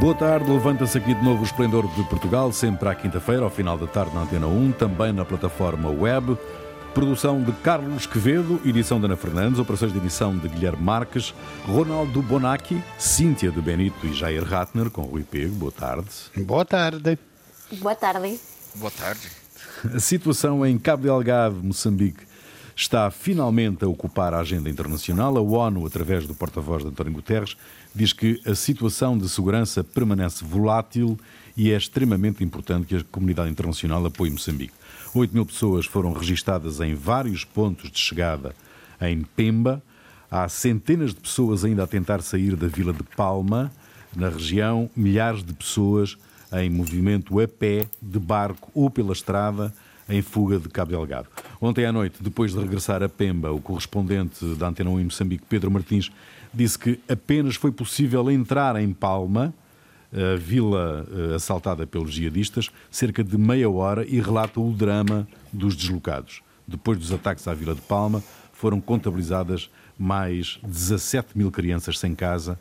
Boa tarde, levanta-se aqui de novo o Esplendor de Portugal, sempre à quinta-feira, ao final da tarde na Antena 1, também na plataforma web. Produção de Carlos Quevedo, edição de Ana Fernandes, operações de edição de Guilherme Marques, Ronaldo Bonacci, Cíntia de Benito e Jair Ratner, com Rui Pego. Boa tarde. Boa tarde. Boa tarde. Boa tarde. A situação em Cabo Delgado, Moçambique, está finalmente a ocupar a agenda internacional. A ONU, através do porta-voz de António Guterres, diz que a situação de segurança permanece volátil e é extremamente importante que a comunidade internacional apoie Moçambique. 8 mil pessoas foram registadas em vários pontos de chegada em Pemba. Há centenas de pessoas ainda a tentar sair da vila de Palma. Na região, milhares de pessoas em movimento a pé, de barco ou pela estrada, em fuga de Cabo Delgado. Ontem à noite, depois de regressar a Pemba, o correspondente da Antena 1 em Moçambique, Pedro Martins, disse que apenas foi possível entrar em Palma, a vila eh, assaltada pelos jihadistas, cerca de meia hora e relata o drama dos deslocados. Depois dos ataques à vila de Palma, foram contabilizadas mais 17 mil crianças sem casa,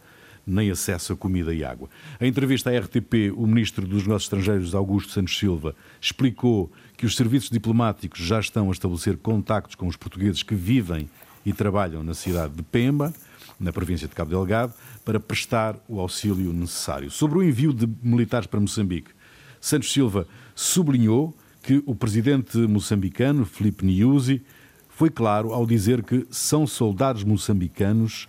nem acesso a comida e água. Em entrevista à RTP, o ministro dos Negócios Estrangeiros, Augusto Santos Silva, explicou que os serviços diplomáticos já estão a estabelecer contactos com os portugueses que vivem e trabalham na cidade de Pemba na província de Cabo Delgado, para prestar o auxílio necessário. Sobre o envio de militares para Moçambique, Santos Silva sublinhou que o presidente moçambicano, Felipe Nyusi, foi claro ao dizer que são soldados moçambicanos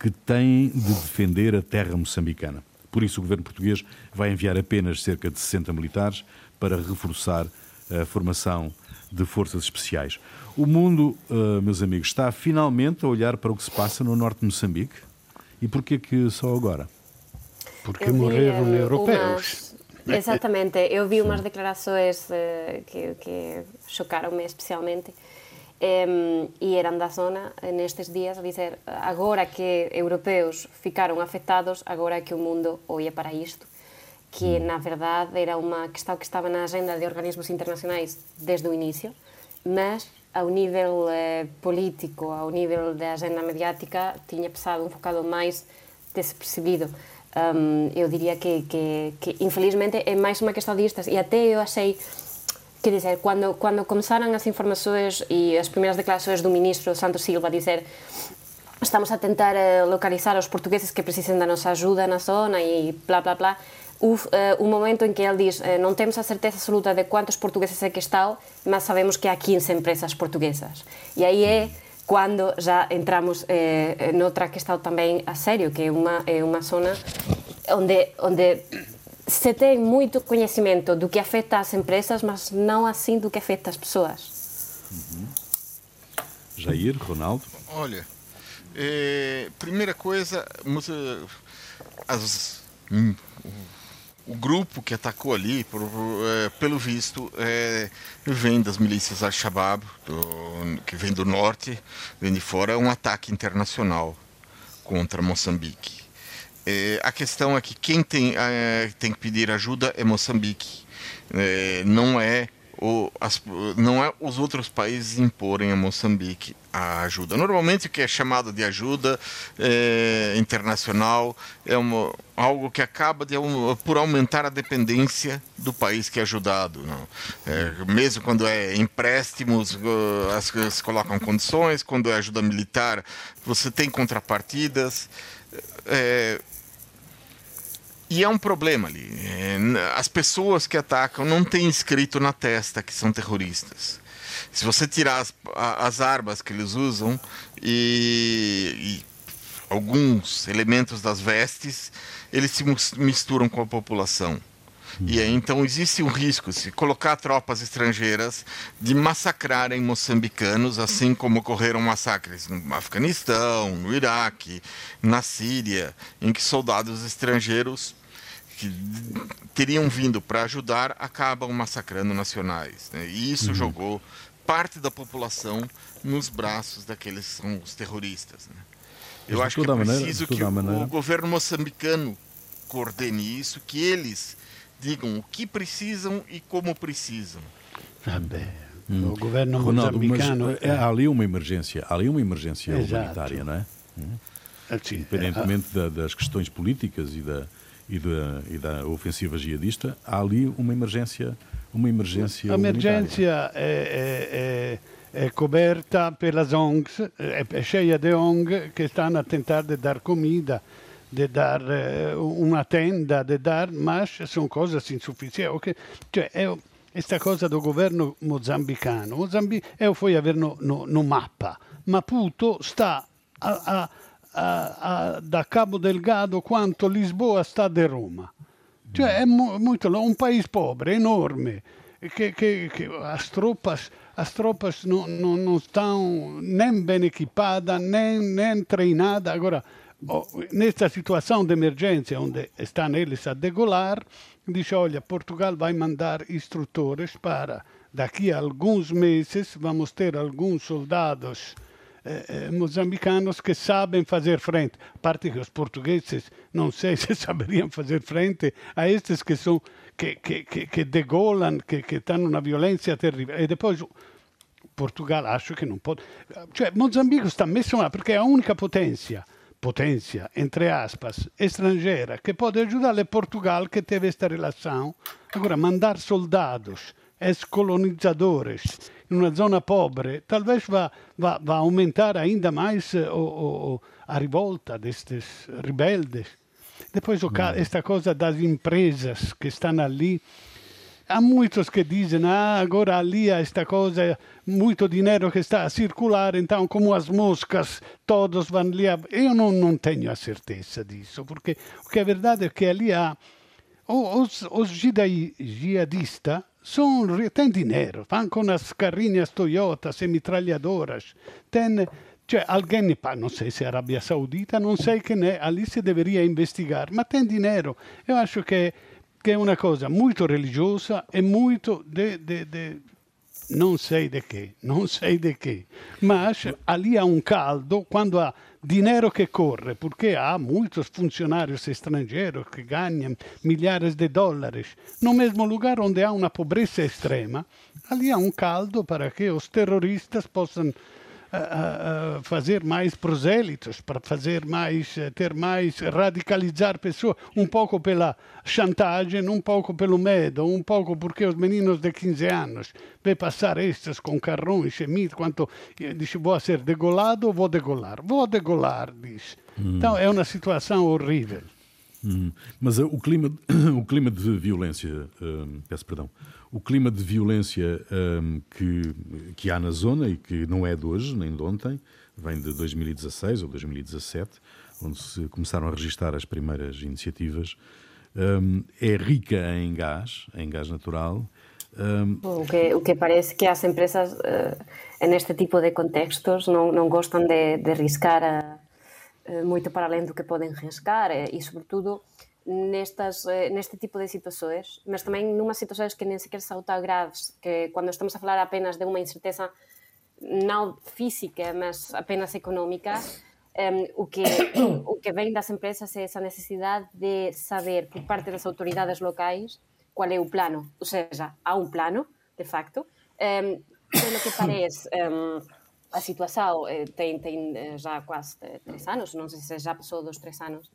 que têm de defender a terra moçambicana. Por isso, o governo português vai enviar apenas cerca de 60 militares para reforçar a formação de forças especiais. O mundo, uh, meus amigos, está finalmente a olhar para o que se passa no norte de Moçambique. E porquê que só agora? Porque eu morreram vi, europeus. Umas... Exatamente. Eu vi umas declarações uh, que, que chocaram-me especialmente. um, e eran da zona nestes días a dizer agora que europeos ficaron afectados, agora que o mundo oía para isto que mm. na verdade era unha questão que estaba na agenda de organismos internacionais desde o inicio, mas ao nível eh, político, ao nível da agenda mediática, tiña pesado un focado máis despercebido. Um, eu diría que, que, que infelizmente é máis unha questão distas e até eu achei quer dizer, quando, quando começaram as informações e as primeiras declarações do ministro Santos Silva a dizer estamos a tentar eh, localizar os portugueses que precisam da nossa ajuda na zona e blá, blá, blá, o, uh, o momento em que ele diz uh, não temos a certeza absoluta de quantos portugueses é que estão, mas sabemos que há 15 empresas portuguesas. E aí é quando já entramos eh, noutra questão também a sério, que é uma, é uma zona onde, onde se tem muito conhecimento do que afeta as empresas, mas não assim do que afeta as pessoas. Uhum. Jair, Ronaldo? Olha, é, primeira coisa, as, hum, o grupo que atacou ali, por, é, pelo visto, é, vem das milícias Al-Shabaab, que vem do norte, vem de fora, é um ataque internacional contra Moçambique. É, a questão é que quem tem, é, tem que pedir ajuda é Moçambique, é, não é o, as, não é os outros países imporem a Moçambique a ajuda. Normalmente o que é chamado de ajuda é, internacional é uma, algo que acaba de, um, por aumentar a dependência do país que é ajudado. É, mesmo quando é empréstimos, as coisas colocam condições, quando é ajuda militar, você tem contrapartidas. É, e é um problema ali. É, as pessoas que atacam não têm escrito na testa que são terroristas. Se você tirar as, as armas que eles usam e, e alguns elementos das vestes, eles se misturam com a população. E aí, então existe um risco, se colocar tropas estrangeiras, de massacrarem moçambicanos, assim como ocorreram massacres no Afeganistão, no Iraque, na Síria, em que soldados estrangeiros que teriam vindo para ajudar acabam massacrando nacionais. Né? E isso uhum. jogou parte da população nos braços daqueles que são os terroristas. Né? Eu acho que é preciso que o, o governo moçambicano coordene isso, que eles digam o que precisam e como precisam. Ah, hum. O governo Ronaldo, moçambicano... Mas, é, há ali uma emergência, há ali uma emergência Exato. humanitária, não é? Hum. Independentemente da, das questões políticas e da, e da, e da ofensiva jihadista, há ali uma emergência uma emergência A emergência é, é, é, coberta pelas ONGs, é, é cheia de ONG que estão a tentar de dar comida, de dar uma tenda, de dar, mas são coisas insuficientes. Cioè, é, esta coisa do governo mozambicano, Mozambique, eu fui a ver no, no, no mapa, Maputo está a, a, a, da Cabo Delgado quanto Lisboa está de Roma. Cioè è mo- molto, un paese povero, enorme, che, che, che as tropas, as tropas não, não, não estão nem bem equipadas, nem, nem treinadas. Agora, oh, nesta situação de emergência, onde estão eles a degolar, diz, olha, Portugal vai mandar instrutores para, daqui a alguns meses, vamos ter alguns soldados eh, eh, moçambicanos que sabem fazer frente. A parte que os portugueses não sei se saberiam fazer frente a estes que são que, que, que, que degolam, que, que estão numa violência terrível. E depois Portugal acho que não pode. Cioè, Mozambique está messo lá porque é a única potência potência, entre aspas, estrangeira, que pode ajudar é Portugal, que teve esta relação. Agora, mandar soldados, ex-colonizadores, numa zona pobre, talvez vá, vá, vá aumentar ainda mais o, o, a revolta destes rebeldes. Depois, o, esta coisa das empresas que estão ali, há muitos que dizem, ah, agora ali há esta coisa, muito dinheiro que está a circular, então como as moscas, todos vão ali. A... Eu não, não tenho a certeza disso, porque o que é verdade é que ali há os, os jihadistas são, têm dinheiro, vão com as carrinhas Toyota, semitralhadoras, tem, cioè, alguém, não sei se é Arábia Saudita, não sei quem é, ali se deveria investigar, mas tem dinheiro. Eu acho que, que é uma coisa muito religiosa e muito de, de, de não sei de que, não sei de que, mas ali há um caldo quando há dinheiro que corre, porque há muitos funcionários estrangeiros que ganham milhares de dólares. No mesmo lugar onde há uma pobreza extrema, ali há um caldo para que os terroristas possam uh, fazer mais prosélitos, para fazer mais, uh, ter mais, radicalizar pessoas, um pouco pela chantagem, um pouco pelo medo, um pouco porque os meninos de 15 anos vê passar estes com carrões e quanto diz, vou ser degolado ou vou degolar? Vou degolar, diz. Hum. Então é uma situação horrível. Hum. Mas uh, o, clima, o clima de violência, peço perdão, o clima de violência um, que, que há na zona e que não é de hoje, nem de ontem, vem de 2016 ou 2017, onde se começaram a registrar as primeiras iniciativas, é rica em gás, em gás natural. O, que, o que parece que as empresas, uh, neste tipo de contextos, não, não gostam de, de riscar uh, muito para além do que podem riscar e, e sobretudo, nestas, eh, neste tipo de situações, mas também numas situações que nem sequer são tão graves, que quando estamos a falar apenas de uma incerteza não física, mas apenas económica, um, o, que, o que vem das empresas é essa necessidade de saber por parte das autoridades locais qual é o plano. Ou seja, há um plano, de facto. Um, pelo que parece, um, a situação eh, tem, tem eh, já quase três anos, não sei se já passou dos três anos,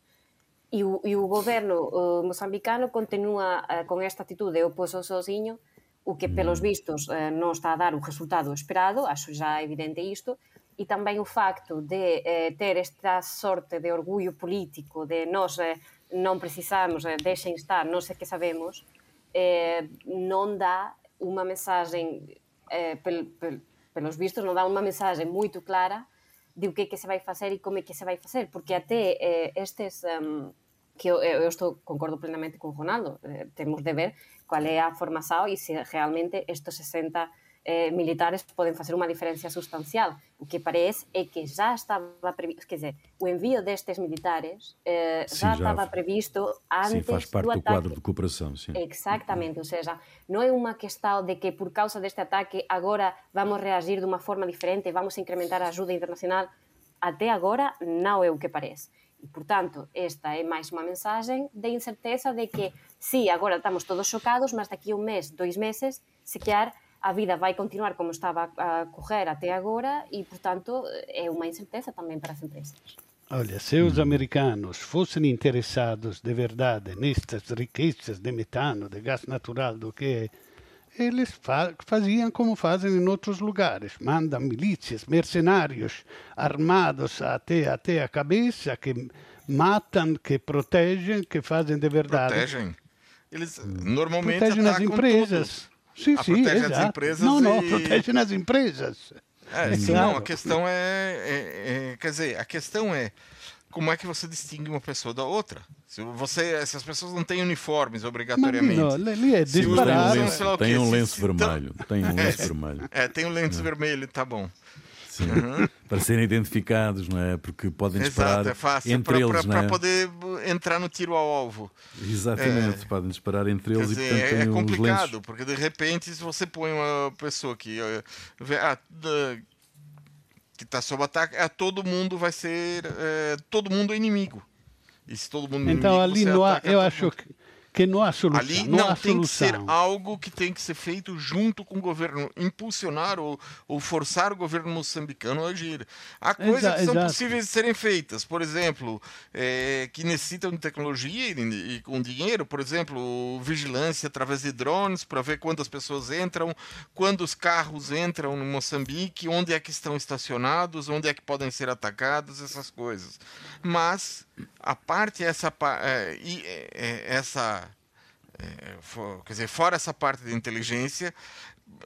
E o, e o goberno uh, mozambicano continua uh, con esta atitude oposto sozinho, o que pelos mm. vistos uh, non está a dar o resultado esperado, acho já evidente isto, e tamén o facto de eh, ter esta sorte de orgullo político de nós eh, non precisamos, eh, deixen estar, non sei que sabemos, eh, non dá unha mensagen eh, pel, pel, pelos vistos non dá unha mensagen moito clara de o que, que se vai facer e como é que se vai facer, porque até eh, estes um, que eu, eu estou, concordo plenamente con Ronaldo, eh, temos de ver cual é a formação e se realmente estes 60 eh, militares poden facer unha diferencia sustancial. O que parece é que já estaba previsto, quer dizer, o envío destes militares eh, sim, já, já estava previsto antes sim, faz parte do, do quadro de cooperação, sim. Exactamente, ou seja, non é unha questão de que por causa deste ataque agora vamos reagir de unha forma diferente, vamos incrementar a ajuda internacional. Até agora non é o que parece. E, portanto, esta é máis unha mensaxen de incerteza de que, sí, agora estamos todos xocados, mas daqui un mes, dois meses, se quear a vida vai continuar como estaba a correr até agora e, portanto, é unha incerteza tamén para as empresas. Olha, se os americanos fossem interessados de verdade nestas riquezas de metano, de gás natural, do que é, eles fa faziam como fazem em outros lugares. Mandam milícias, mercenários armados até, até a cabeça, que matam, que protegem, que fazem de verdade. Protegem? Eles normalmente protegem as atacam empresas. tudo. Sim, Ah, sim, protegem as exato. empresas Não, não, e- protegem as empresas. É, É sim, claro. não, a questão é, é- é- Quer dizer, a questão é como é que você distingue uma pessoa da outra? Se, você, se as pessoas não têm uniformes obrigatoriamente. não, è Se Tem um lenço, tem um lenço se- vermelho. Tem um lenço vermelho. É, tem um lente vermelho, tá bom. Sim. Para serem identificados, não é? Porque podem disparar Exato, é fácil entre para eles, não é? poder entrar no tiro ao alvo. Exatamente, podem disparar entre eles e dizer, portanto é, é complicado, porque de repente, se você põe uma pessoa que, eh, ah, que está sob ataque, ah, todo mundo vai ser. eh, todo mundo é inimigo. E se todo mundo é Então inimigo, ali há, ataca eu acho mundo. que, que não há solução. Ali não, não, tem que ser solução. algo que tem que ser feito junto com o governo, impulsionar ou, ou forçar o governo moçambicano a agir. Há coisas Exa- que são exato. possíveis de serem feitas, por exemplo, eh, que necessitam de tecnologia e, e com dinheiro, por exemplo, vigilância através de drones para ver quantas pessoas entram, quando os carros entram no Moçambique, onde é que estão estacionados, onde é que podem ser atacados, essas coisas. Mas a parte essa eh, essa é, fo- quer dizer, fora essa parte de inteligência,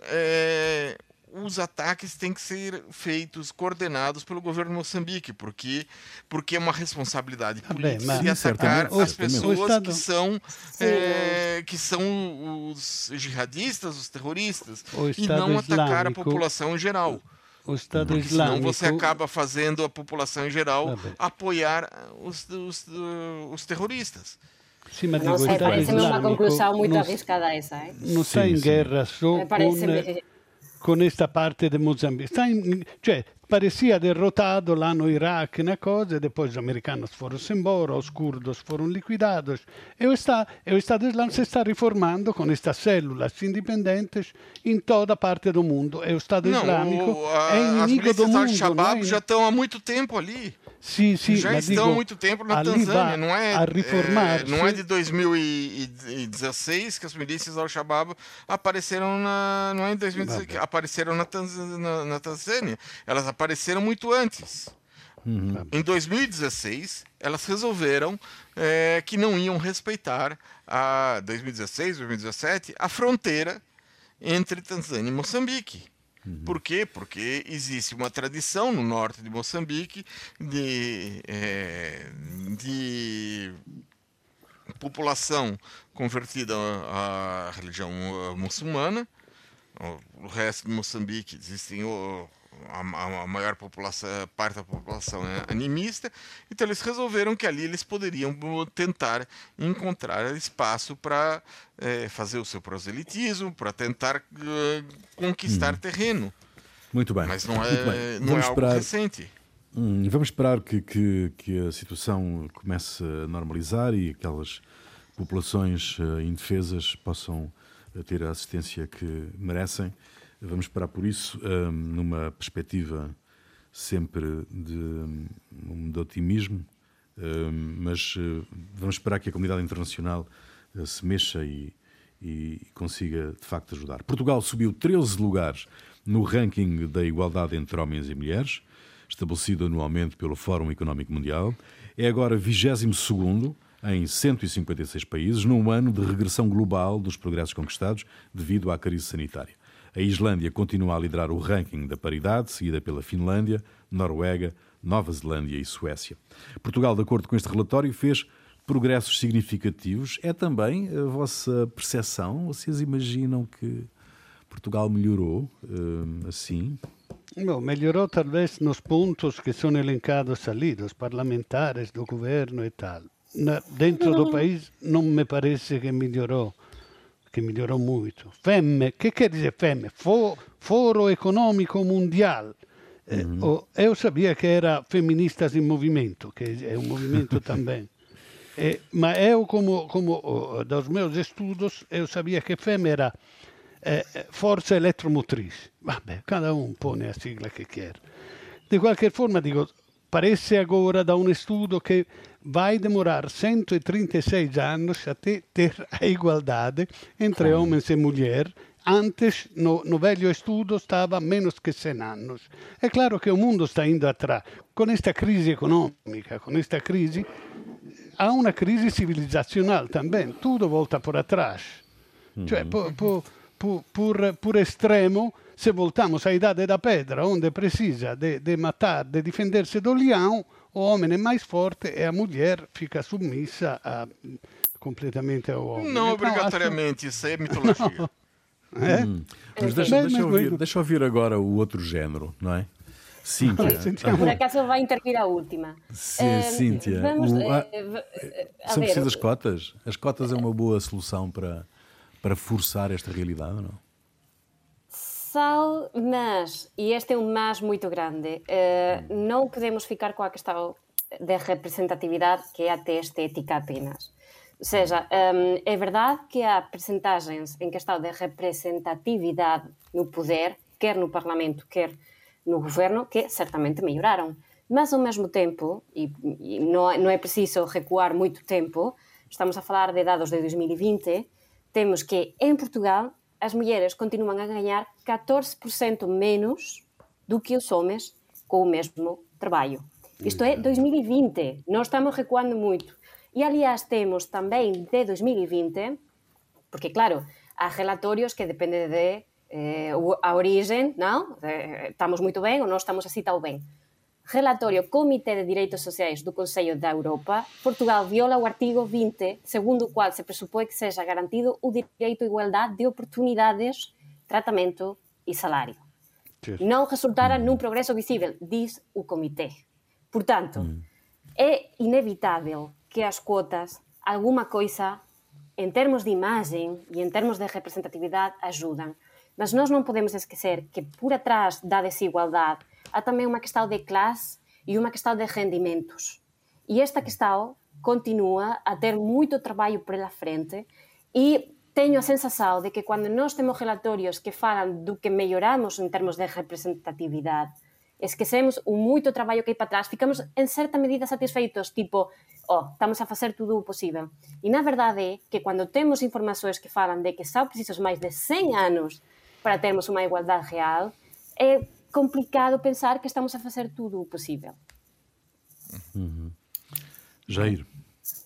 é, os ataques têm que ser feitos, coordenados pelo governo de Moçambique, porque, porque é uma responsabilidade Ah, bem, política mas- de Sim, atacar certamente, as certamente. pessoas Estado- que são, é, que são os jihadistas, os terroristas, e não atacar a população em geral. O Estado Porque senão Islâmico. você acaba fazendo a população em geral Ah, apoiar os, os, os terroristas. Sim, ma Non dico, sei, o Stato pareceme unha Islâmico conclusión moito non- arriscada esa, eh? non sta Sì, in sì. guerra Me con, parece... con questa parte di Mozambique. Sta in- cioè, parecía derrotado lá no Iraque na coisa, e depois os americanos foram-se embora, os curdos foram liquidados. E o, está, e o Estado Islâmico se está reformando com estas células independentes em toda parte do mundo. E o Estado Não, Islâmico o- a- é as inimigo do mundo. Al-Shabaab não é? já estão há muito tempo ali. Sim, sim, já estão há digo, muito tempo na Tanzânia. Não é, a é, não é de 2016 que as milícias Al-Shabaab apareceram na. Não é em 2016 que apareceram na, Tanz- na- na Tanzânia. Elas apareceram muito antes. Em 2016, elas resolveram eh, que não iam respeitar a 2016, 2017, a fronteira entre Tanzânia e Moçambique. Por quê? Porque existe uma tradição no norte de Moçambique de, eh, de população convertida à religião eh, muçulmana. O- resto de Moçambique existem a, a- maior parte da população é animista, então eles resolveram que ali eles poderiam tentar encontrar espaço para fazer o seu proselitismo, para tentar eh, conquistar terreno. Muito bem. Mas não é, não é algo esperar, recente. Hum, vamos esperar que, que, que a situação comece a normalizar e aquelas populações eh, indefesas possam ter a assistência que merecem. Vamos esperar por isso, hum, numa perspectiva sempre de, hum, de otimismo, hum, mas eh, vamos esperar que a comunidade internacional eh, se mexa e, e consiga de facto ajudar. Portugal subiu 13 lugares no ranking da igualdade entre homens e mulheres, estabelecido anualmente pelo Fórum Económico Mundial. É agora 22 em 156 países, num ano de regressão global dos progressos conquistados devido à crise sanitária. A Islândia continua a liderar o ranking da paridade, seguida pela Finlândia, Noruega, Nova Zelândia e Suécia. Portugal, de acordo com este relatório, fez progressos significativos. É também a vossa percepção? Vocês imaginam que Portugal melhorou hum, assim? Bom, melhorou talvez nos pontos que são elencados ali, dos parlamentares, do governo e tal. Dentro do país não me parece que melhorou, que melhorou muito. FEM, que quer dizer FEM? Fo, Foro Econômico Mundial. Eh, o- eu sabia que era Feministas em Movimento, que é um movimento também. Eh, mas eu, como, como oh, dos meus estudos, eu sabia que FEM era eh, Forza Eletromotriz. Vabbè, cada um põe a sigla que quer. De qualquer forma, digo, parece agora da um estudo que vai demorar 136 anos até ter a igualdade entre homens e mulheres. Antes, no, no velho estudo, estava menos que 100 anos. É claro que o mundo está indo atrás. Com esta crise econômica, com esta crise, há uma crise civilizacional também. Tudo volta para trás. Cioè, por, por, por, por, por extremo, se voltamos à idade da pedra, onde precisa de, de matar, de defender-se do leão, o homem é mais forte e a mulher fica submissa a, completamente ao homem. Não Então, obrigatoriamente, isso é mitologia. acho- é? Mas deixa, Bem, deixa, mas ouvir, deixa ouvir agora o outro género, não é? Cíntia. Por acaso vai intervir a última. Sim, Eh, Cíntia. Vamos, o- eh, v- eh, a São ver, precisas cotas? As cotas é uma boa solução para, para forçar esta realidade, ou não? Sal, mas, e este é um mas muito grande, eh, não podemos ficar com a questão de representatividade que é até estética apenas. Ou seja, eh, é verdade que há percentagens em questão de representatividade no poder, quer no Parlamento, quer no governo, que certamente melhoraram. Mas, ao mesmo tempo, e, e não, é- não é preciso recuar muito tempo, estamos a falar de dados de 2020, temos que, em Portugal, as mulheres continuam a ganhar 14% menos do que os homens com o mesmo trabalho. Isto é 2020, não estamos recuando muito. E, aliás, temos também de 2020, porque, claro, há relatórios que dependem de eh, a origem, não? Eh, estamos muito bem ou não estamos assim tão bem. Relatório Comitê de Direitos Sociais do Conselho da Europa, Portugal viola o artigo 20, segundo o qual se pressupõe que seja garantido o direito à igualdade de oportunidades, tratamento e salário. Não resultara num progresso visível, diz o comitê. Portanto, é inevitável que as quotas, alguma coisa, em termos de imagem e em termos de representatividade, ajudam. Mas nós não podemos esquecer que por atrás da desigualdade há também uma questão de classe e uma questão de rendimentos. E esta questão continua a ter muito trabalho pela frente e tenho a sensação de que quando nós temos relatórios que falam do que melhoramos em termos de representatividade, esquecemos o muito trabalho que hai para trás, ficamos en certa medida satisfeitos, tipo, oh, estamos a facer tudo o possível. E na verdade é que quando temos informações que falam de que são precisos máis de 100 anos para termos uma igualdade real, é complicado pensar que estamos a fazer tudo o possível. Jair.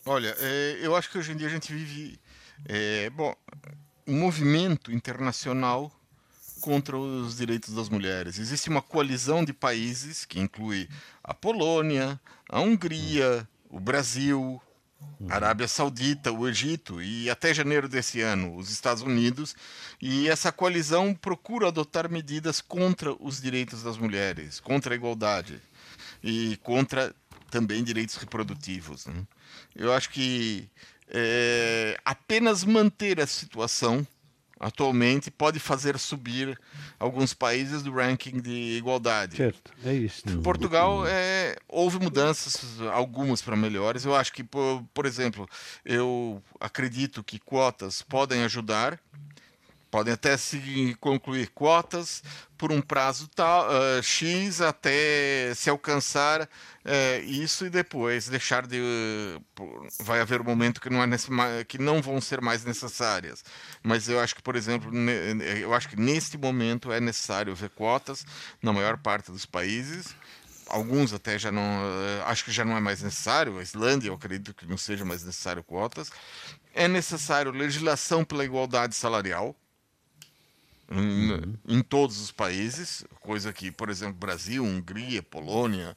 Olha, é, eu acho que hoje em dia a gente vive, é, bom, um movimento internacional contra os direitos das mulheres. Existe uma coalizão de países que inclui a Polônia, a Hungria, o Brasil, a Arábia Saudita, o Egito e até janeiro desse ano os Estados Unidos. E essa coalizão procura adotar medidas contra os direitos das mulheres, contra a igualdade e contra também direitos reprodutivos. né? Eu acho que é, apenas manter a situação atualmente pode fazer subir alguns países do ranking de igualdade. Certo, é isto. Portugal é, houve mudanças, algumas para melhores. Eu acho que, por, por exemplo, eu acredito que quotas podem ajudar, podem até se concluir quotas por um prazo tal, eh, X até se alcançar eh, isso e depois deixar de. por- vai haver um momento que não, é nesse, que não vão ser mais necessárias. Mas eu acho que, por exemplo, eu acho que neste momento é necessário ver quotas na maior parte dos países. Alguns até já não. eh, Acho que já não é mais necessário. A Islândia, eu acredito que não seja mais necessário quotas. É necessário legislação pela igualdade salarial em, em todos os países, coisa que, por exemplo, Brasil, Hungria, Polônia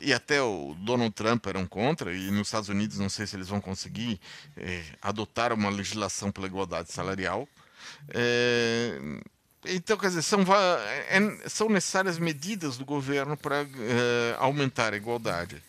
e até o Donald Trump eram contra, e nos Estados Unidos não sei se eles vão conseguir eh, adotar uma legislação pela igualdade salarial. Eh, então, quer dizer, são, va- é- são necessárias medidas do governo para eh, aumentar a igualdade.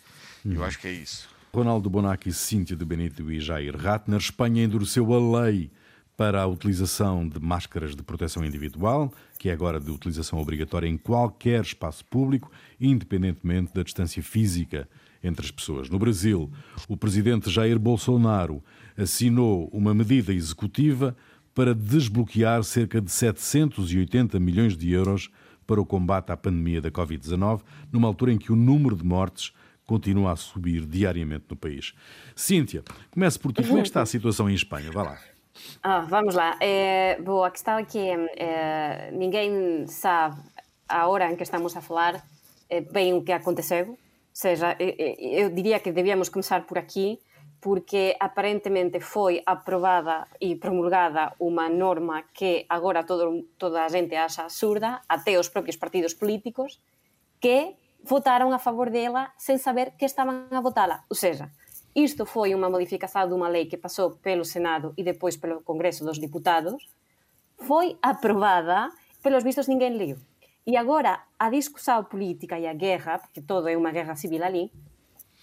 Eu acho que é isso. Ronaldo Bonacci, Cíntia de Benito e Jair Ratner, Espanha endureceu a lei para a utilização de máscaras de proteção individual, que é agora de utilização obrigatória em qualquer espaço público, independentemente da distância física entre as pessoas. No Brasil, o presidente Jair Bolsonaro assinou uma medida executiva para desbloquear cerca de 780 milhões de euros para o combate à pandemia da Covid-19, numa altura em que o número de mortes continua a subir diariamente no país. Cíntia, comece por ti. Como é que está a situação em Espanha? Vá lá. Ah, vamos lá. Eh, bo, a questão é que eh, ninguén sabe a hora en que estamos a falar eh, ben o que aconteceu. Ou seja, eh, eh, eu diría que debíamos começar por aquí, porque aparentemente foi aprobada e promulgada unha norma que agora todo, toda a gente acha absurda, até os propios partidos políticos, que votaron a favor dela sen saber que estaban a votala. Ou seja, isto foi uma modificação de uma lei que passou pelo Senado e depois pelo Congresso dos Deputados, foi aprovada, pelos vistos ninguém leu. E agora a discussão política e a guerra, porque todo é uma guerra civil ali,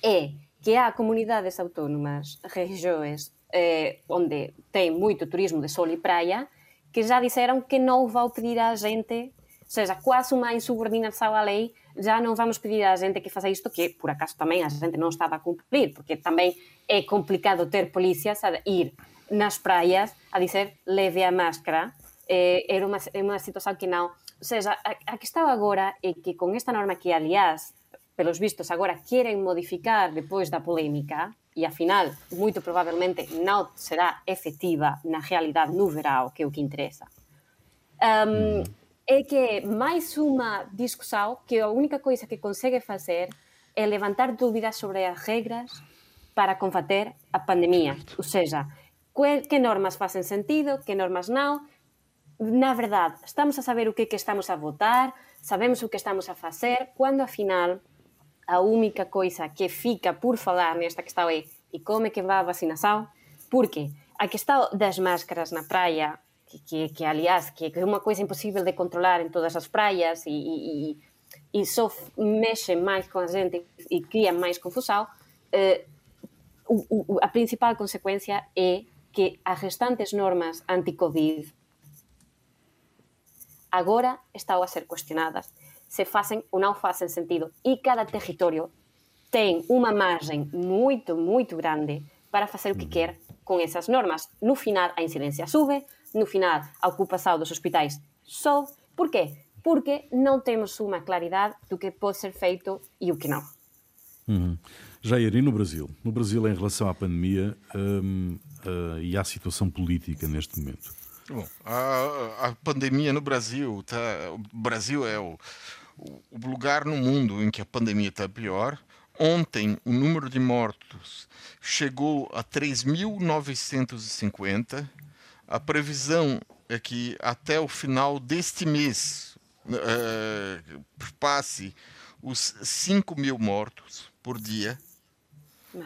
é que há comunidades autónomas, regiões eh, onde tem muito turismo de sol e praia, que já disseram que não vão pedir à gente, ou seja, quase uma insubordinação à lei, já não vamos pedir à gente que faça isto, que por acaso também a gente não estava a cumprir, porque também é complicado ter polícias a ir nas praias a dizer leve a máscara. Eh, era uma, uma situação que não. Ou seja, a, a questão agora é que com esta norma que, aliás, pelos vistos, agora querem modificar depois da polémica, e afinal, muito provavelmente não será efetiva na realidade no verão, que é o que interessa. Um, é que mais uma discussão que a única coisa que consegue fazer é levantar dúvidas sobre as regras para combater a pandemia. Ou seja, que normas fazem sentido, que normas não. Na verdade, estamos a saber o que, que estamos a votar, sabemos o que estamos a fazer, quando afinal a única coisa que fica por falar nesta questão é e como é que vai a vacinação? Porque a questão das máscaras na praia, que, que, que aliás que é uma coisa impossível de controlar em todas as praias e, e, e só mexe mais com a gente e cria mais confusão, eh, o, o, a principal consequência é que as restantes normas anti-Covid agora estão a ser questionadas se fazem ou não fazem sentido. E cada território tem uma margem muito, muito grande para fazer o que quer com essas normas. No final, a incidência sube, no final, a ocupação dos hospitais sobe. Por quê? Porque não temos uma claridade do que pode ser feito e o que não. Uhum. Jair, e no Brasil? No Brasil, em relação à pandemia um, uh, e à situação política neste momento? Bom, a, a pandemia no Brasil, tá, o Brasil é o, o lugar no mundo em que a pandemia está pior. Ontem, o número de mortos chegou a 3.950. A previsão é que até o final deste mês uh, passe os 5 mil mortos por dia.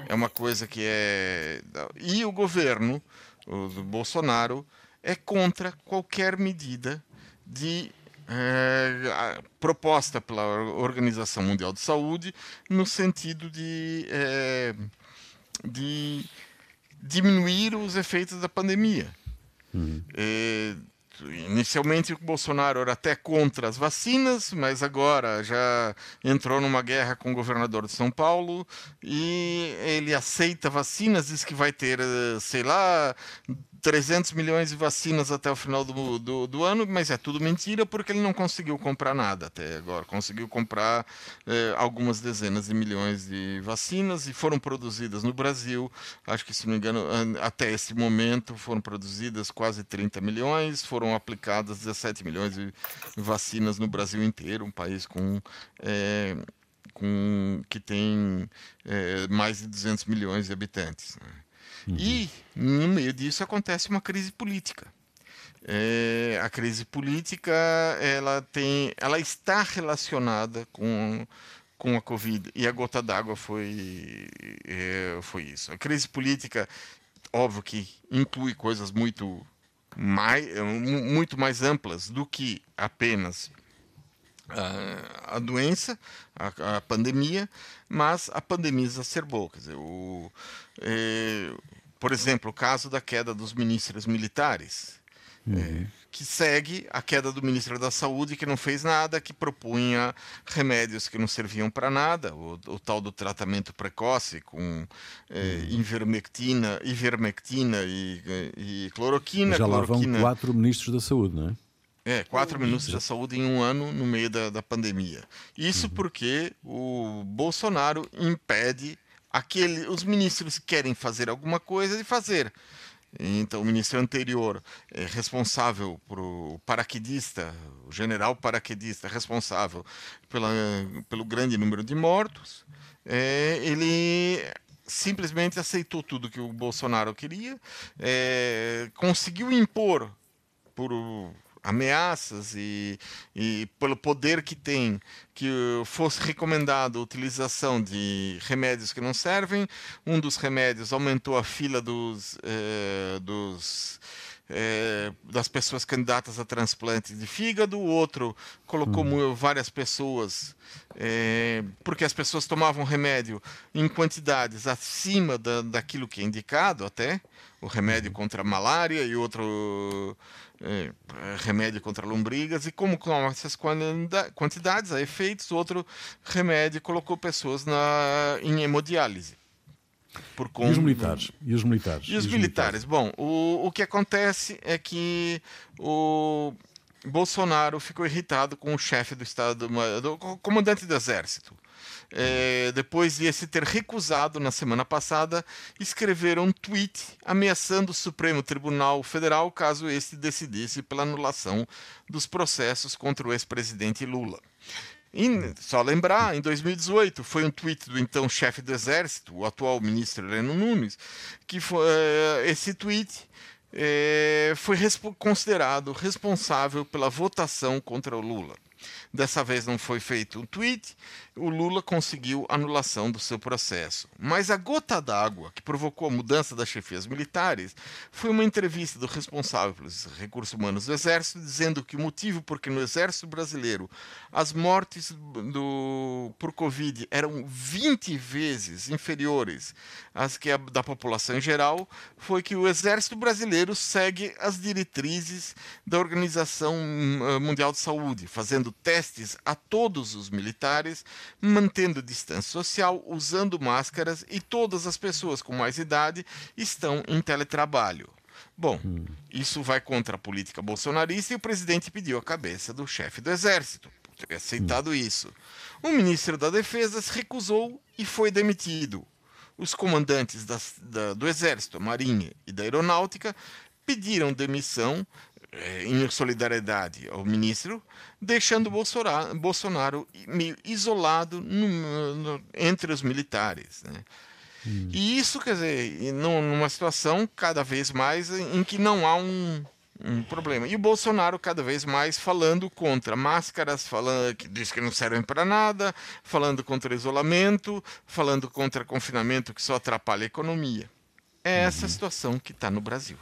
É uma coisa que é. E o governo o do Bolsonaro é contra qualquer medida de é, proposta pela Organização Mundial de Saúde no sentido de, é, de diminuir os efeitos da pandemia. Uhum. É, inicialmente o Bolsonaro era até contra as vacinas, mas agora já entrou numa guerra com o governador de São Paulo e ele aceita vacinas, diz que vai ter, eh, sei lá, 300 milhões de vacinas até o final do, do, do, ano, mas é tudo mentira porque ele não conseguiu comprar nada até agora. Conseguiu comprar eh, algumas dezenas de milhões de vacinas e foram produzidas no Brasil. Acho que, se não me engano, até esse momento foram produzidas quase 30 milhões, foram aplicadas 17 milhões de vacinas no Brasil inteiro, um país com. Eh, com, que tem eh, mais de 200 milhões de habitantes. Né? Uhum. E, no meio disso, acontece uma crise política. É, a crise política ela tem, ela está relacionada com com a Covid e a gota d'água foi é, foi isso. A crise política, óbvio que inclui coisas muito mais muito mais amplas do que apenas a, a doença, a, a, pandemia, mas a pandemia exacerbou. Quer dizer, o, é, por exemplo, o caso da queda dos ministros militares, uhum. é, que segue a queda do ministro da Saúde, que não fez nada, que propunha remédios que não serviam para nada, o, o, tal do tratamento precoce com é, uhum. ivermectina, ivermectina e, e cloroquina. Já cloroquina. lá vão quatro ministros da Saúde, não é? É, quatro ministros da saúde em um ano no meio da, da pandemia. Isso Uhum. porque o Bolsonaro impede aquele, os ministros que querem fazer alguma coisa de fazer. Então, o ministro anterior é responsável o paraquedista, o general paraquedista responsável pela, pelo grande número de mortos, é, ele simplesmente aceitou tudo que o Bolsonaro queria, é, conseguiu impor por ameaças e, e pelo poder que tem que fosse recomendado a utilização de remédios que não servem. Um dos remédios aumentou a fila dos, eh, dos eh, das pessoas candidatas a transplante de fígado, o outro colocou mu- várias pessoas, eh, porque as pessoas tomavam remédio em quantidades acima da, daquilo que é indicado até, o remédio contra a malária e outro eh, remédio contra lombrigas, e como com essas quantida- quantidades, a efeitos, outro remédio colocou pessoas na, em hemodiálise. Por E os conta- militares? E os militares? e os militares? Bom, o, o que acontece é que o Bolsonaro ficou irritado com o chefe do Estado, do comandante do Exército. É, depois de esse ter recusado na semana passada escrever um tweet ameaçando o Supremo Tribunal Federal caso este decidisse pela anulação dos processos contra o ex-presidente Lula. Só lembrar, em 2018, foi um tweet do então chefe do Exército, o atual ministro Heleno Nunes, que foi, eh, esse tweet eh, foi considerado responsável pela votação contra o Lula. Dessa vez não foi feito um tweet, o Lula conseguiu anulação do seu processo. Mas a gota d'água que provocou a mudança das chefias militares foi uma entrevista do responsável pelos recursos humanos do Exército, dizendo que o motivo por que no Exército brasileiro as mortes do, por Covid eram 20 vezes inferiores às que a da população em geral foi que o Exército brasileiro segue as diretrizes da Organização hum, Mundial de Saúde, fazendo testes a todos os militares, mantendo distância social, usando máscaras e todas as pessoas com mais idade estão em teletrabalho. Bom, isso vai contra a política bolsonarista e o presidente pediu a cabeça do chefe do exército por ter aceitado isso. O ministro da Defesa se recusou e foi demitido. Os comandantes das- da- do Exército, Marinha e da Aeronáutica pediram demissão eh, em solidariedade ao ministro, deixando Bolsora- Bolsonaro meio isolado no- no- entre os militares. né? E isso, quer dizer, num- numa situação cada vez mais em que não há um, um problema. E o Bolsonaro cada vez mais falando contra máscaras, falando que diz que não servem para nada, falando contra isolamento, falando contra confinamento que só atrapalha a economia. É essa a situação que está no Brasil.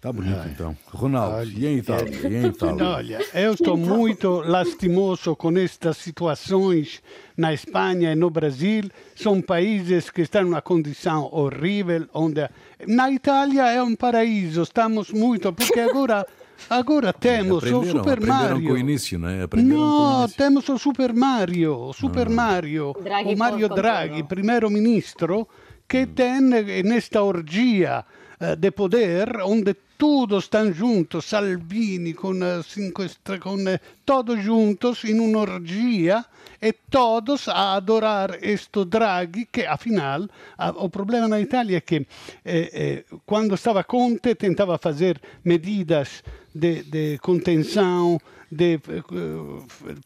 Está bonito, então. Ronaldo, Olha, e em Itália? E em Itália? Olha, eu estou muito lastimoso com estas situações na Espanha e no Brasil. São países que estão numa condição horrível. Onde... Na Itália é um paraíso, estamos muito. Porque agora, agora temos o Super Mario. com o início, não é? Aprenderam com o No, início. temos o Super Mario, o Super Mario, Draghi o Mario Draghi, primeiro-ministro, que tem eh, nesta orgia eh, de poder, onde todos estão juntos, Salvini com eh, cinco estre- com eh, todos juntos em uma orgia e todos a adorar este Draghi que afinal ah, o problema na Itália é que eh, eh, quando estava Conte tentava fazer medidas de, de contenção de eh,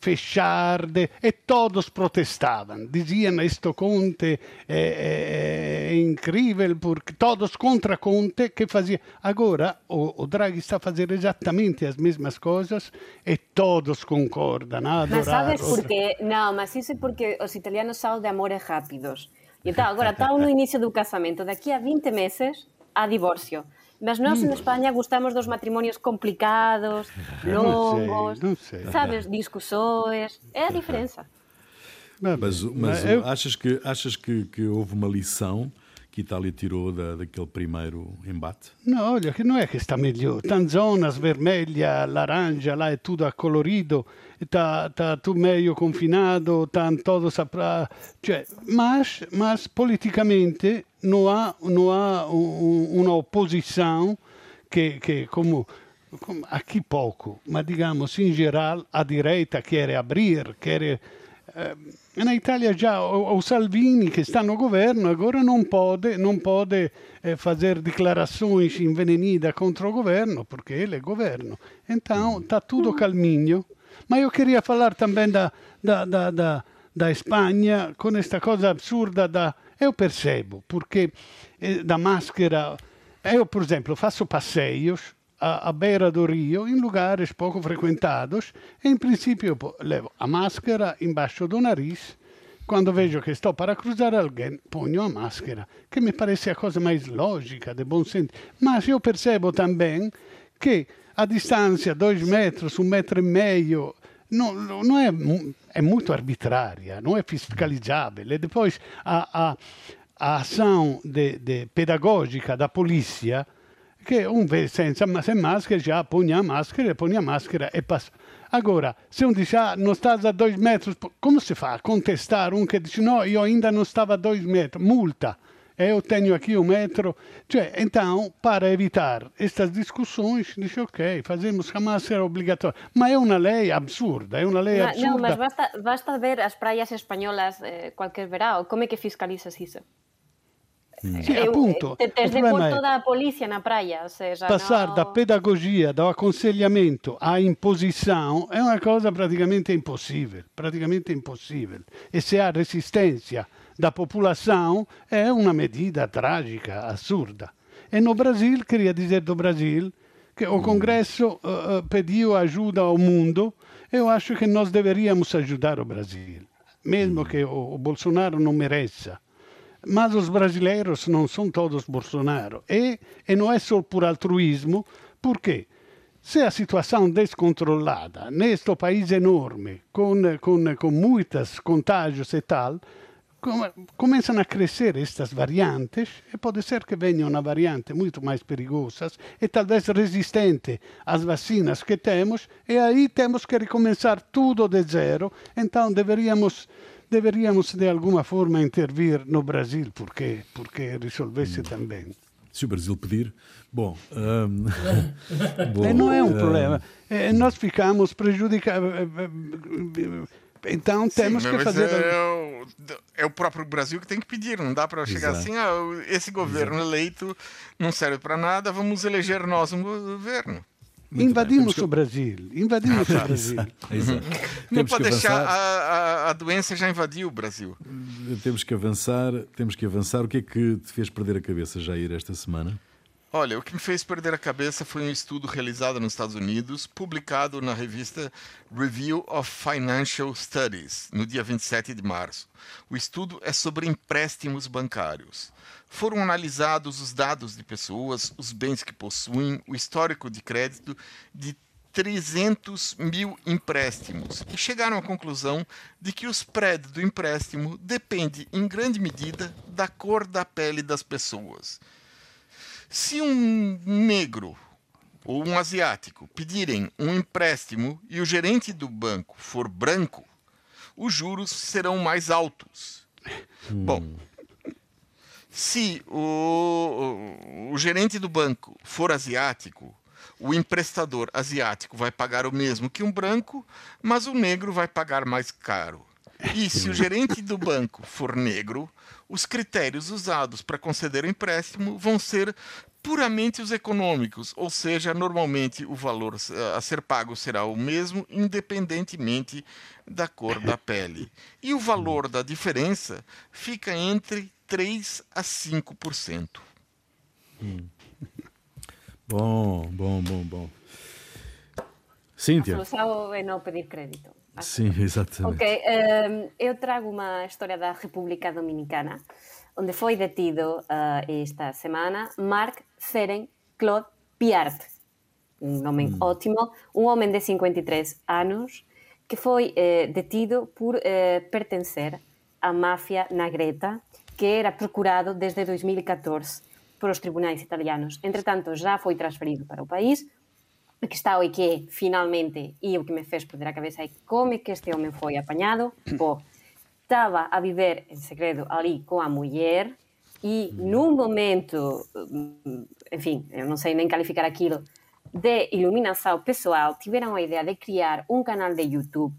fechar de, e todos protestavam diziam isto Conte é, é, é incrível porque todos contra Conte que fazia agora o, o Draghi está fazer exatamente as mesmas coisas e todos concordam Mas sabes por qué? No, mas iso é porque os italianos son de amores rápidos. E tal, agora está no inicio do casamento, daqui a 20 meses a divorcio. Mas nós en España gustamos dos matrimonios complicados, longos, non sei. sabes, discussões. É a diferença. Mas, mas eu- achas, que, achas que, que houve uma lição que Itália tirou da, daquele primeiro embate? No, olha, che non è che sta meglio. Tan zonas vermelha, laranja, lá é tudo acolorido, está tá tudo meio confinado, estão todos a pra... Cioè, mas, mas politicamente não há, não há um- uma oposição que, que como aqui pouco, mas digamos, em geral, a direita quer abrir, quer... Eh, na Itália já o, Salvini, que está no governo, agora não pode, não pode eh, fazer declarações envenenidas contra o governo, porque ele é governo. Então, está tudo calminho. Mas eu queria falar também da, da, da, da, da Espanha, com esta coisa absurda da... Eu percebo, porque eh, da máscara... Eu, por exemplo, faço passeios à, beira do rio, em lugares pouco frequentados, e em princípio levo a máscara embaixo do nariz. Quando vejo que estou para cruzar alguém, ponho a máscara, que me parece a coisa mais lógica, de bom senso. Mas eu percebo também que a distância, dois metros, um metro e meio, não, não é, é muito arbitrária, não é fiscalizável. E depois a, a, a ação de, de pedagógica da polícia che un senza sem máscara já põe a máscara, põe a máscara e passa. Agora, se um diz, ah, não estás a dois metros, como se fa a contestar um que diz, não, eu ainda não estava a dois metros, multa, eu tenho aqui um metro. Cioè, então, para evitar estas discussões, diz, ok, fazemos a máscara obrigatória. Mas é uma lei absurda, é uma lei absurda. Não, mas basta, basta ver as praias espanholas eh, qualquer verão, como é que fiscalizas isso? Sì, appunto. Te, te porto da polizia na praia, ou seja, no... da pedagogia, do aconselhamento à imposição é uma coisa praticamente impossível, praticamente impossível. E se há resistência da população é uma medida trágica, absurda. E no Brasil, queria dizer do Brasil, que o Congresso uh, pediu ajuda ao mundo, eu acho que nós deveríamos ajudar o Brasil, mesmo que o, o Bolsonaro não mereça mas os brasileiros não são todos Bolsonaro. E, e não é só por altruísmo, porque se a situação descontrolada neste país enorme, com, com, com muitos contágios e tal, começam a crescer estas variantes e pode ser que venha uma variante muito mais perigosa e talvez resistente às vacinas que temos e aí temos que recomeçar tudo de zero. Então deveríamos deveríamos de alguma forma intervir no Brasil, porque, porque resolvesse hum. também. Se o Brasil pedir, bom. Um... bom não é um um... problema. É, nós ficamos prejudicados. Então temos Sim, que fazer. É o, é o, próprio Brasil que tem que pedir. Não dá para chegar assim, ah, esse governo Exato. eleito não serve para nada, vamos eleger nós um governo. Muito invadimos o Brasil. Invadimos o Brasil. Exato. Não pode deixar. A, a, a, doença já invadiu o Brasil. Temos que avançar. Temos que avançar. O que é que te fez perder a cabeça, Jair, esta semana? Olha, o que me fez perder a cabeça foi um estudo realizado nos Estados Unidos, publicado na revista Review of Financial Studies, no dia 27 de março. O estudo é sobre empréstimos bancários. Foram analisados os dados de pessoas, os bens que possuem, o histórico de crédito de 300 mil empréstimos e chegaram à conclusão de que o spread do empréstimo depende, em grande medida, da cor da pele das pessoas. Se um negro ou um asiático pedirem um empréstimo e o gerente do banco for branco, os juros serão mais altos. Hum. Bom, se o, o, gerente do banco for asiático, o emprestador asiático vai pagar o mesmo que um branco, mas o negro vai pagar mais caro. E se o gerente do banco for negro, os critérios usados para conceder o empréstimo vão ser puramente os econômicos, ou seja, normalmente o valor a ser pago será o mesmo, independentemente da cor da pele. E o valor da diferença fica entre 3 a 5%. Hum. Bom, bom, bom, bom. Cíntia. A solução é não pedir crédito. Sim, exatamente. Ok, um, ehm, eu trago uma história da República Dominicana, onde foi detido uh, esta semana Mark Feren Claude Piart, um nome hum. ótimo, um homem de 53 anos que foi eh, detido por eh, pertencer à máfia nagreta que era procurado desde 2014 por os tribunais italianos. Entretanto, já foi transferido para o país. O que está hoje que finalmente, e o que me fez perder a cabeça é como é que este homem foi apanhado. Bom, estava a viver em segredo ali com a mulher e num momento, enfim, eu não sei nem qualificar aquilo, de iluminação pessoal tiveram a ideia de criar um canal de YouTube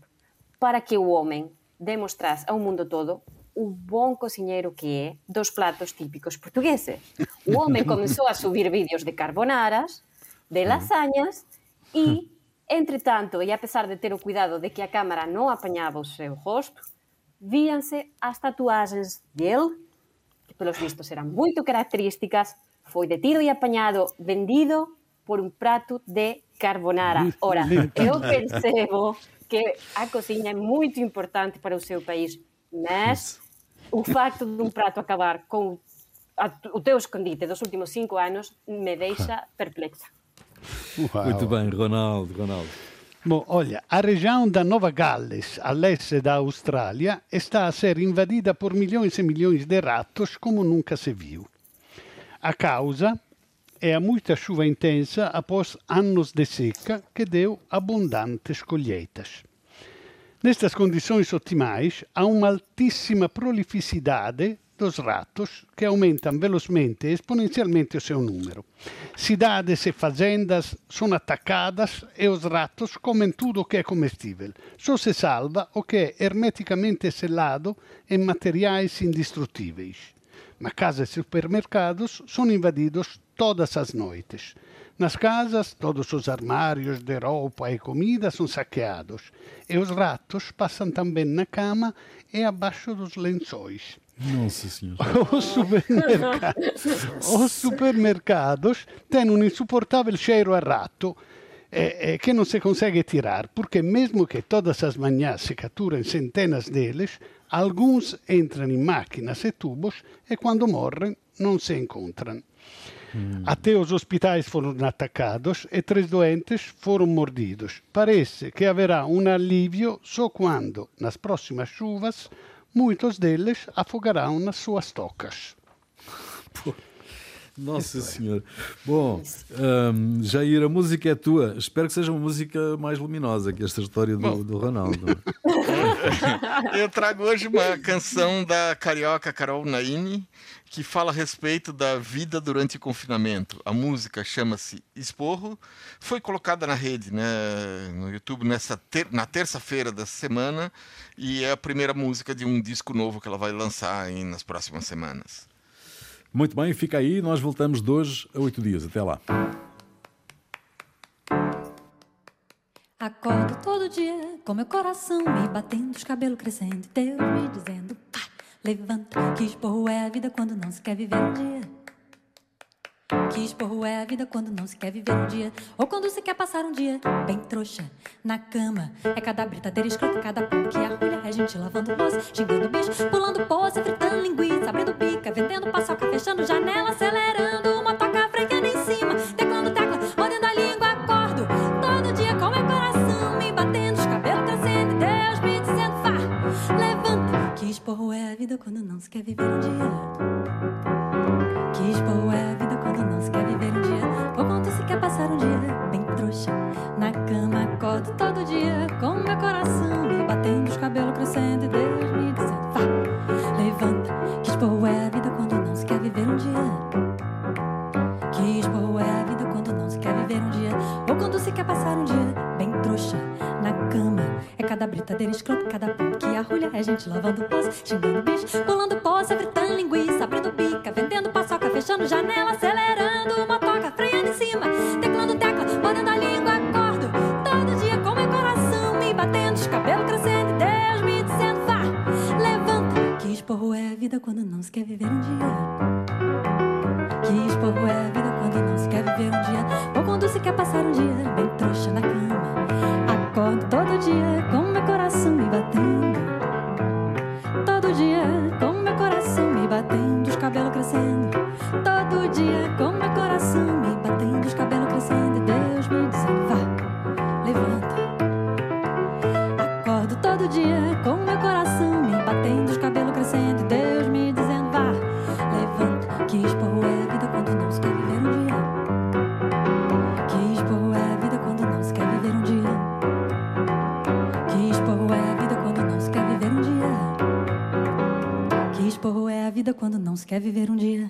para que o homem demonstrasse ao mundo todo o bom cozinheiro que é dos pratos típicos portugueses. O homem começou a subir vídeos de carbonaras, de lasanhas E, entretanto, e a pesar de ter o cuidado de que a cámara non apañaba o seu rosto, víanse as tatuaxes dele, que pelos vistos eran moito características, foi detido e apañado, vendido por un prato de carbonara. Ora, eu percebo que a cociña é moito importante para o seu país, mas o facto dun prato acabar con o teu escondite dos últimos cinco anos me deixa perplexa. Uau. Muito bem, Ronaldo, Ronaldo. Bom, olha, a região da Nova Gales, a leste da Austrália, está a ser invadida por milhões e milhões de ratos como nunca se viu. A causa é a muita chuva intensa após anos de seca que deu abundantes colheitas. Nestas condições otimais, há uma altíssima prolificidade dos ratos que aumentam velocemente e exponencialmente o seu número. Cidades e fazendas são atacadas e os ratos comem tudo o que é comestível. Só se salva o que é hermeticamente selado em materiais indestrutíveis. Mas casas e supermercados são invadidos todas as noites. Nas casas, todos os armários de roupa e comida são saqueados e os ratos passam também na cama e abaixo dos lençóis. Nossa Senhora. Os supermercados, os supermercados têm um insuportável cheiro a rato eh, eh, que não se consegue tirar, porque mesmo que todas as manhãs se capturem centenas deles, alguns entram em máquinas e tubos e quando morrem não se encontram. Hum. Até os hospitais foram atacados e três doentes foram mordidos. Parece que haverá um alívio só quando, nas próximas chuvas, muitos deles afogarão nas suas tocas. Nossa Senhora. Bom, um, Jair, a música é tua. Espero que seja uma música mais luminosa que esta história do, do Ronaldo. Eu trago hoje uma canção da carioca Carol Naini que fala a respeito da vida durante o confinamento. A música chama-se Esporro, foi colocada na rede, né, no YouTube, nessa ter na terça-feira da semana, e é a primeira música de um disco novo que ela vai lançar aí nas próximas semanas. Muito bem, fica aí, nós voltamos de hoje a oito dias. Até lá. Acordo todo dia com meu coração me batendo, os cabelos crescendo, Deus me dizendo, pai Levanta, que esporro é a vida quando não se quer viver um dia. Que esporro é a vida quando não se quer viver um dia. Ou quando se quer passar um dia bem trouxa na cama. É cada britadeira escrota, cada pão que arrulha. É gente lavando louça, xingando bicho, pulando poça, fritando linguiça, abrindo pica, vendendo paçoca, fechando janela, acelerando uma toca esporro é a vida quando não se quer viver um dia. Que esporro é a vida quando não se quer viver um dia. Ou quando se quer passar um dia bem trouxa. Na cama acordo todo dia com meu coração me batendo, os cabelos crescendo e Deus me dizendo: vá, levanta. Que esporro é a vida quando não se quer viver um dia. Que esporro é a vida quando não se quer viver um dia. Ou quando se quer passar um dia cada britadeira escrota, cada ponto que arrulha. É gente lavando poça, xingando bicho, pulando poça, fritando linguiça, abrindo bica, vendendo paçoca, fechando janela, acelerando uma toca, freando em cima, teclando tecla, mordendo a língua, acordo. Todo dia com meu coração me batendo, os cabelos crescendo, Deus me dizendo, vá, levanta. Que esporro é a vida quando não se quer viver um dia. Que esporro é a vida quando não se quer viver um dia. Ou quando se quer passar um dia bem trouxa na cama. Todo dia com coração me batendo. Todo dia com meu coração me batendo, os cabelos crescendo. Todo dia com meu coração me batendo, os cabelos vida quando não se quer viver um dia.